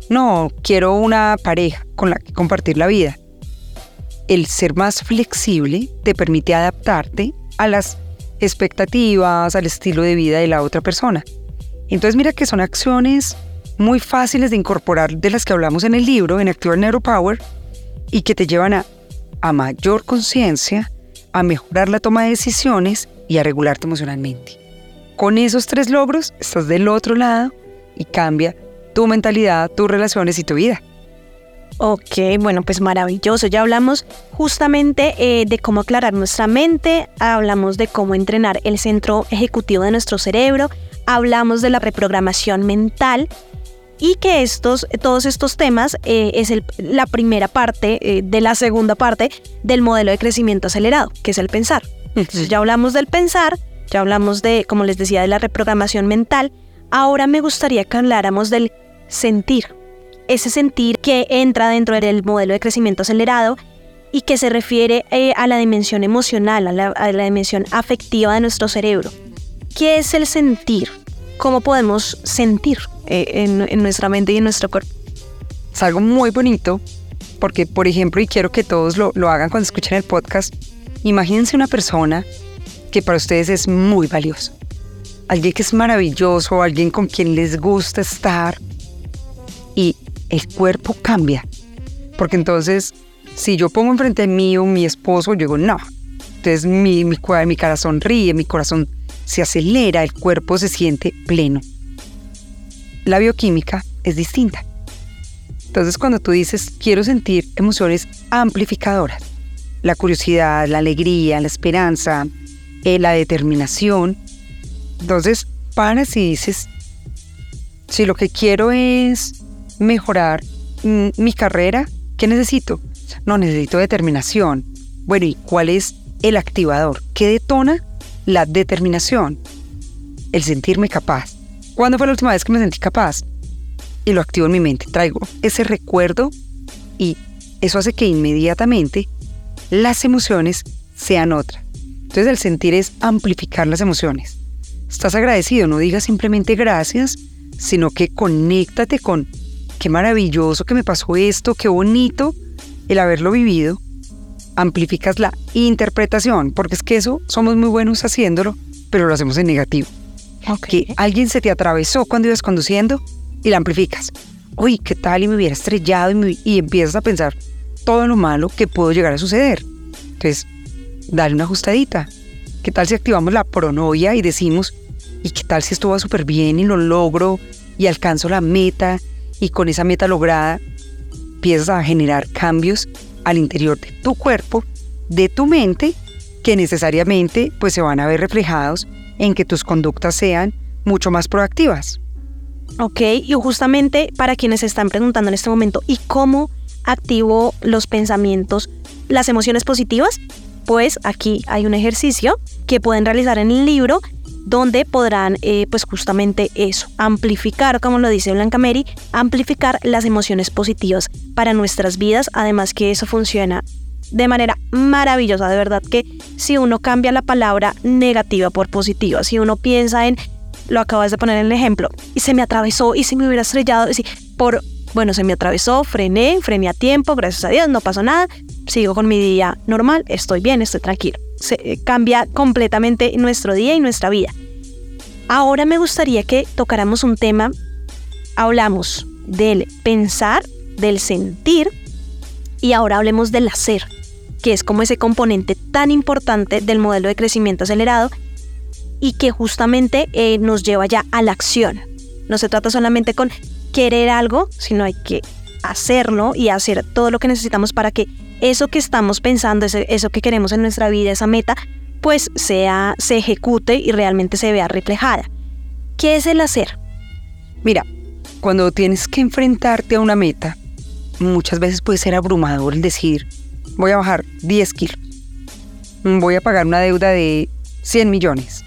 No, quiero una pareja con la que compartir la vida. El ser más flexible te permite adaptarte a las expectativas, al estilo de vida de la otra persona. Entonces mira que son acciones muy fáciles de incorporar de las que hablamos en el libro, en Activa Neuropower, y que te llevan a, a mayor conciencia, a mejorar la toma de decisiones y a regularte emocionalmente. Con esos tres logros estás del otro lado y cambia tu mentalidad, tus relaciones y tu vida. Ok, bueno, pues maravilloso. Ya hablamos justamente eh, de cómo aclarar nuestra mente, hablamos de cómo entrenar el centro ejecutivo de nuestro cerebro, hablamos de la reprogramación mental y que estos, todos estos temas eh, es la primera parte eh, de la segunda parte del modelo de crecimiento acelerado, que es el pensar. Entonces ya hablamos del pensar, ya hablamos de, como les decía, de la reprogramación mental. Ahora me gustaría que habláramos del sentir. Ese sentir que entra dentro del modelo de crecimiento acelerado y que se refiere eh, a la dimensión emocional, a la, dimensión afectiva de nuestro cerebro. ¿Qué es el sentir? ¿Cómo podemos sentir eh, en, nuestra mente y en nuestro cuerpo? Es algo muy bonito porque, por ejemplo, y quiero que todos lo, lo hagan cuando escuchen el podcast, imagínense una persona que para ustedes es muy valiosa. Alguien que es maravilloso, alguien con quien les gusta estar, y el cuerpo cambia. Porque entonces, si yo pongo enfrente mío mi esposo, yo digo, no. Entonces mi, mi, mi cara sonríe, mi corazón se acelera, el cuerpo se siente pleno. La bioquímica es distinta. Entonces cuando tú dices, quiero sentir emociones amplificadoras, la curiosidad, la alegría, la esperanza, eh, la determinación, entonces paras y dices, si lo que quiero es mejorar mm, mi carrera, ¿qué necesito? No, necesito determinación. Bueno, ¿y cuál es el activador? ¿Qué detona la determinación? El sentirme capaz. ¿Cuándo fue la última vez que me sentí capaz? Y lo activo en mi mente. Traigo ese recuerdo y eso hace que inmediatamente las emociones sean otra. Entonces el sentir es amplificar las emociones. Estás agradecido, no digas simplemente gracias, sino que conéctate con qué maravilloso que me pasó esto, qué bonito el haberlo vivido. Amplificas la interpretación, porque es que eso somos muy buenos haciéndolo, pero lo hacemos en negativo. Que alguien se te atravesó cuando ibas conduciendo y la amplificas. Uy, ¿qué tal y me hubiera estrellado y, y empiezas a pensar todo lo malo que pudo llegar a suceder? Entonces, dale una ajustadita. ¿Qué tal si activamos la pronoia y decimos, ¿y qué tal si esto va súper bien y lo logro y alcanzo la meta y con esa meta lograda empiezas a generar cambios al interior de tu cuerpo, de tu mente, que necesariamente pues se van a ver reflejados en que tus conductas sean mucho más proactivas. Ok, y justamente para quienes están preguntando en este momento, ¿y cómo activo los pensamientos, las emociones positivas? Pues aquí hay un ejercicio que pueden realizar en el libro donde podrán, eh, pues justamente eso, amplificar, como lo dice Blanca Mary, amplificar las emociones positivas para nuestras vidas, además que eso funciona de manera maravillosa, de verdad que si uno cambia la palabra negativa por positiva, si uno piensa en, lo acabas de poner en el ejemplo, y se me atravesó y se me hubiera estrellado, y por, bueno, se me atravesó, frené, frené a tiempo, gracias a Dios, no pasó nada, sigo con mi día normal, estoy bien, estoy tranquilo. Se, eh, cambia completamente nuestro día y nuestra vida. Ahora me gustaría que tocáramos un tema, hablamos del pensar, del sentir, y ahora hablemos del hacer que es como ese componente tan importante del modelo de crecimiento acelerado y que justamente eh, nos lleva ya a la acción. No se trata solamente con querer algo, sino hay que hacerlo y hacer todo lo que necesitamos para que eso que estamos pensando, eso que queremos en nuestra vida, esa meta, pues sea, se ejecute y realmente se vea reflejada. ¿Qué es el hacer? Mira, cuando tienes que enfrentarte a una meta, muchas veces puede ser abrumador el decir, voy a bajar 10 kilos, voy a pagar una deuda de 100 millones.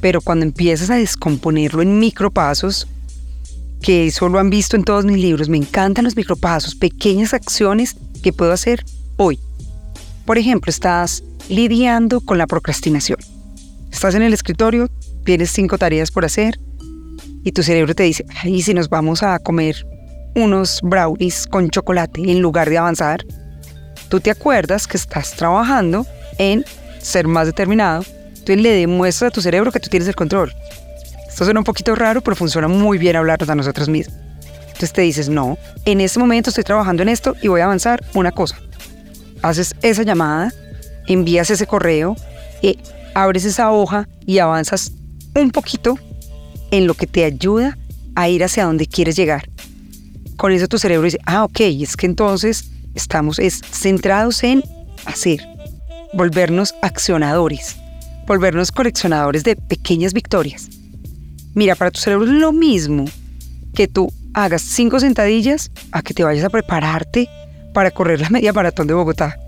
Pero cuando empiezas a descomponerlo en micropasos, que eso lo han visto en todos mis libros, me encantan los micropasos, pequeñas acciones que puedo hacer hoy. Por ejemplo, estás lidiando con la procrastinación. Estás en el escritorio, tienes cinco tareas por hacer y tu cerebro te dice, ¿y si nos vamos a comer unos brownies con chocolate en lugar de avanzar? tú te acuerdas que estás trabajando en ser más determinado, tú le demuestras a tu cerebro que tú tienes el control. Esto suena un poquito raro, pero funciona muy bien hablarnos a nosotros mismos. Entonces te dices, no, en este momento estoy trabajando en esto y voy a avanzar una cosa. Haces esa llamada, envías ese correo, y abres esa hoja y avanzas un poquito en lo que te ayuda a ir hacia donde quieres llegar. Con eso tu cerebro dice, ah, ok, es que entonces estamos es centrados en hacer, volvernos accionadores, volvernos coleccionadores de pequeñas victorias. Mira, para tu cerebro es lo mismo que tú hagas cinco sentadillas a que te vayas a prepararte para correr la media maratón de Bogotá.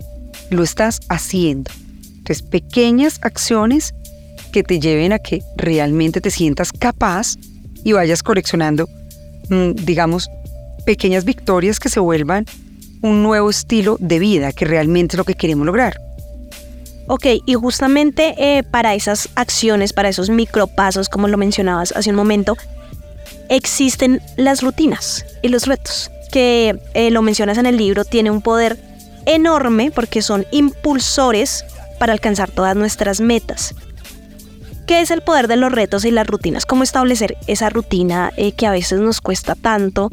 Lo estás haciendo. Entonces, pequeñas acciones que te lleven a que realmente te sientas capaz y vayas coleccionando, mm, digamos, pequeñas victorias que se vuelvan un nuevo estilo de vida, que realmente es lo que queremos lograr. Ok, y justamente eh, para esas acciones, para esos micropasos, como lo mencionabas hace un momento, existen las rutinas y los retos, que eh, lo mencionas en el libro, tiene un poder enorme porque son impulsores para alcanzar todas nuestras metas. ¿Qué es el poder de los retos y las rutinas? ¿Cómo establecer esa rutina eh, que a veces nos cuesta tanto?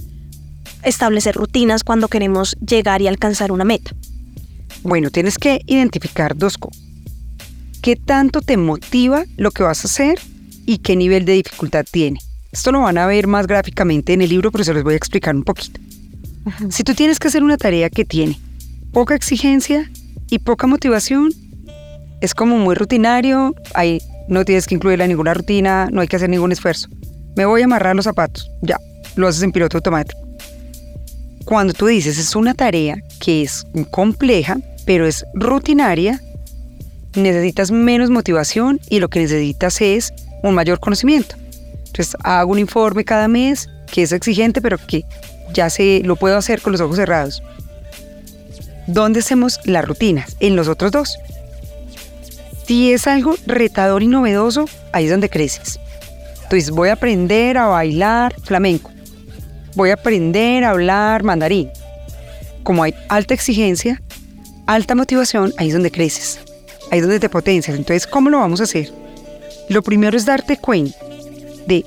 establecer rutinas cuando queremos llegar y alcanzar una meta? Bueno, tienes que identificar dos cosas. ¿Qué tanto te motiva lo que vas a hacer y qué nivel de dificultad tiene? Esto lo van a ver más gráficamente en el libro, pero se los voy a explicar un poquito. Si tú tienes que hacer una tarea que tiene poca exigencia y poca motivación, es como muy rutinario, ahí no tienes que incluirla en ninguna rutina, no hay que hacer ningún esfuerzo. Me voy a amarrar los zapatos, ya, lo haces en piloto automático. cuando tú dices es una tarea que es compleja, pero es rutinaria, necesitas menos motivación y lo que necesitas es un mayor conocimiento. Entonces hago un informe cada mes que es exigente, pero que ya se lo puedo hacer con los ojos cerrados. ¿Dónde hacemos las rutinas? En los otros dos. Si es algo retador y novedoso, ahí es donde creces. Entonces voy a aprender a bailar flamenco. Voy a aprender a hablar mandarín. Como hay alta exigencia, alta motivación, ahí es donde creces. Ahí es donde te potencias. Entonces, ¿cómo lo vamos a hacer? Lo primero es darte cuenta de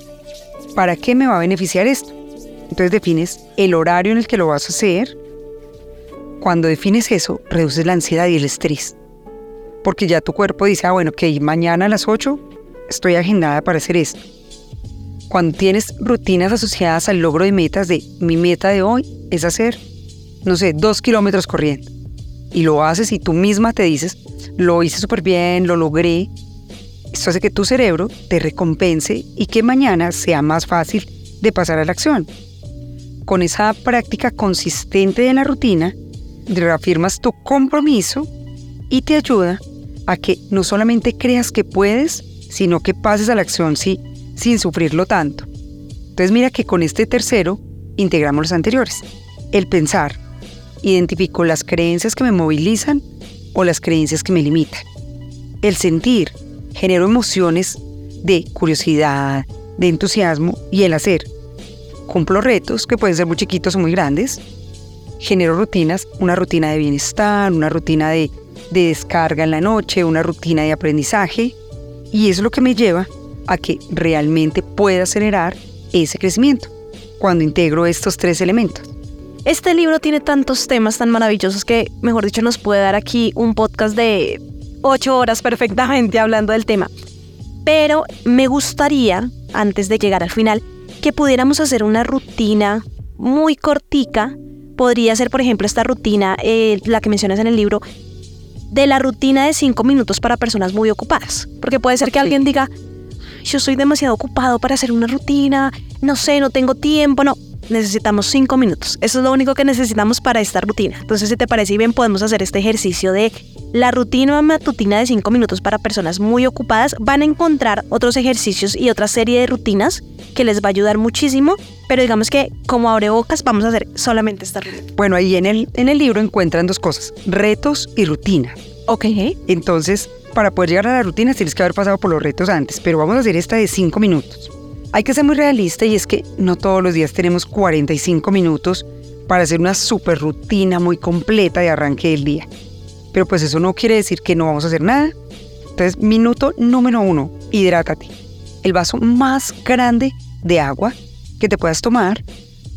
para qué me va a beneficiar esto. Entonces defines el horario en el que lo vas a hacer. Cuando defines eso, reduces la ansiedad y el estrés. Porque ya tu cuerpo dice, ah, bueno, que mañana a las 8 estoy agendada para hacer esto. Cuando tienes rutinas asociadas al logro de metas de mi meta de hoy es hacer, no sé, dos kilómetros corriendo. Y lo haces y tú misma te dices, lo hice súper bien, lo logré. Esto hace que tu cerebro te recompense y que mañana sea más fácil de pasar a la acción. Con esa práctica consistente de la rutina, reafirmas tu compromiso y te ayuda a que no solamente creas que puedes, sino que pases a la acción sí, sin sufrirlo tanto. Entonces mira que con este tercero integramos los anteriores. El pensar. Identifico las creencias que me movilizan o las creencias que me limitan. El sentir. Genero emociones de curiosidad, de entusiasmo y el hacer. Cumplo retos que pueden ser muy chiquitos o muy grandes. Genero rutinas, una rutina de bienestar, una rutina de, de descarga en la noche, una rutina de aprendizaje. Y es lo que me lleva a que realmente pueda acelerar ese crecimiento cuando integro estos tres elementos. Este libro tiene tantos temas tan maravillosos que, mejor dicho, nos puede dar aquí un podcast de ocho horas perfectamente hablando del tema. Pero me gustaría, antes de llegar al final, que pudiéramos hacer una rutina muy cortica. Podría ser, por ejemplo, esta rutina, eh, la que mencionas en el libro, de la rutina de cinco minutos para personas muy ocupadas. Porque puede ser que alguien diga, yo soy demasiado ocupado para hacer una rutina, no sé, no tengo tiempo, no necesitamos cinco minutos. Eso es lo único que necesitamos para esta rutina. Entonces, si te parece bien, podemos hacer este ejercicio de la rutina matutina de cinco minutos para personas muy ocupadas. Van a encontrar otros ejercicios y otra serie de rutinas que les va a ayudar muchísimo. Pero digamos que como abre bocas, vamos a hacer solamente esta rutina. Bueno, ahí en el, en el libro encuentran dos cosas, retos y rutina. Ok. Entonces, para poder llegar a la rutina tienes que haber pasado por los retos antes, pero vamos a hacer esta de cinco minutos. Hay que ser muy realista y es que no todos los días tenemos 45 minutos para hacer una super rutina muy completa de arranque del día. Pero pues eso no quiere decir que no vamos a hacer nada. Entonces, minuto número uno, hidrátate. El vaso más grande de agua que te puedas tomar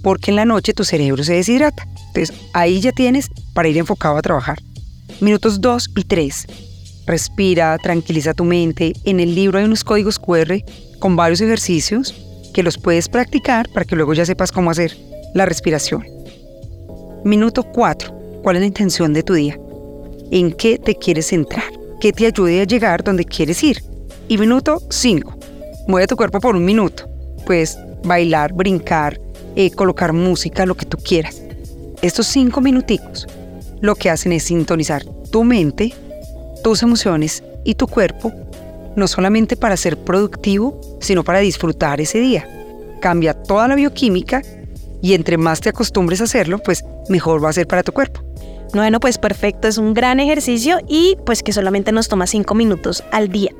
porque en la noche tu cerebro se deshidrata. Entonces, ahí ya tienes para ir enfocado a trabajar. Minutos dos y tres. Respira, tranquiliza tu mente. En el libro hay unos códigos QR con varios ejercicios que los puedes practicar para que luego ya sepas cómo hacer la respiración. Minuto 4. ¿Cuál es la intención de tu día? ¿En qué te quieres centrar? ¿Qué te ayude a llegar donde quieres ir? Y minuto 5. Mueve tu cuerpo por un minuto. Puedes bailar, brincar, eh, colocar música, lo que tú quieras. Estos cinco minuticos lo que hacen es sintonizar tu mente, tus emociones y tu cuerpo no solamente para ser productivo, sino para disfrutar ese día. Cambia toda la bioquímica y entre más te acostumbres a hacerlo, pues mejor va a ser para tu cuerpo. Bueno, pues perfecto, es un gran ejercicio y pues que solamente nos toma cinco minutos al día.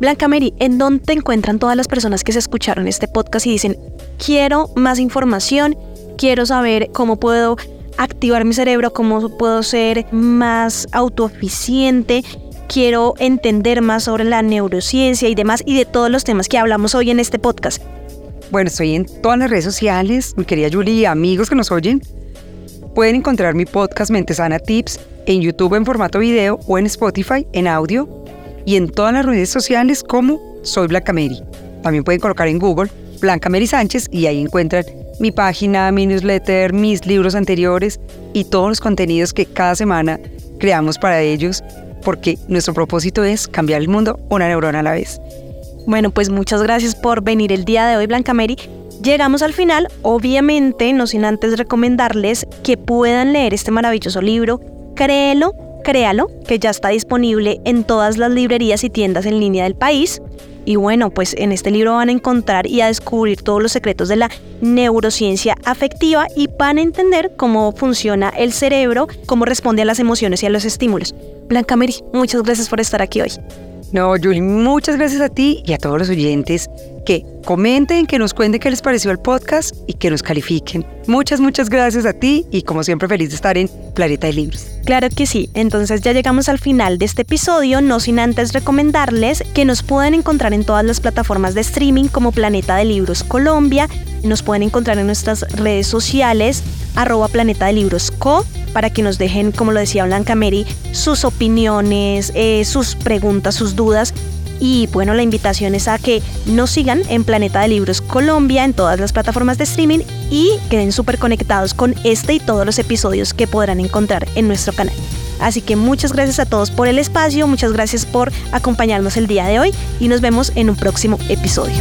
Blanca Mary, ¿en dónde te encuentran todas las personas que se escucharon este podcast y dicen, quiero más información, quiero saber cómo puedo activar mi cerebro, cómo puedo ser más autoeficiente? quiero entender más sobre la neurociencia y demás y de todos los temas que hablamos hoy en este podcast. Bueno, estoy en todas las redes sociales, mi querida Julie y amigos que nos oyen. Pueden encontrar mi podcast Mentesana Tips en YouTube en formato video o en Spotify en audio y en todas las redes sociales como Soy Blanca Mary. También pueden colocar en Google Blanca Mary Sánchez y ahí encuentran mi página, mi newsletter, mis libros anteriores y todos los contenidos que cada semana creamos para ellos porque nuestro propósito es cambiar el mundo una neurona a la vez. Bueno, pues muchas gracias por venir el día de hoy, Blanca Mary. Llegamos al final, obviamente, no sin antes recomendarles que puedan leer este maravilloso libro. Créelo, créalo, que ya está disponible en todas las librerías y tiendas en línea del país. Y bueno, pues en este libro van a encontrar y a descubrir todos los secretos de la neurociencia afectiva y van a entender cómo funciona el cerebro, cómo responde a las emociones y a los estímulos. Blanca Mary, muchas gracias por estar aquí hoy. No, Julie, muchas gracias a ti y a todos los oyentes que comenten, que nos cuenten qué les pareció el podcast y que nos califiquen. Muchas, muchas gracias a ti y como siempre feliz de estar en Planeta de Libros. Claro que sí, entonces ya llegamos al final de este episodio, no sin antes recomendarles que nos pueden encontrar en todas las plataformas de streaming como Planeta de Libros Colombia, nos pueden encontrar en nuestras redes sociales arroba Planeta de Libros Co para que nos dejen, como lo decía Blanca Mary, sus opiniones, eh, sus preguntas, sus dudas y bueno, la invitación es a que nos sigan en Planeta de Libros Colombia, en todas las plataformas de streaming y queden súper conectados con este y todos los episodios que podrán encontrar en nuestro canal. Así que muchas gracias a todos por el espacio, muchas gracias por acompañarnos el día de hoy y nos vemos en un próximo episodio.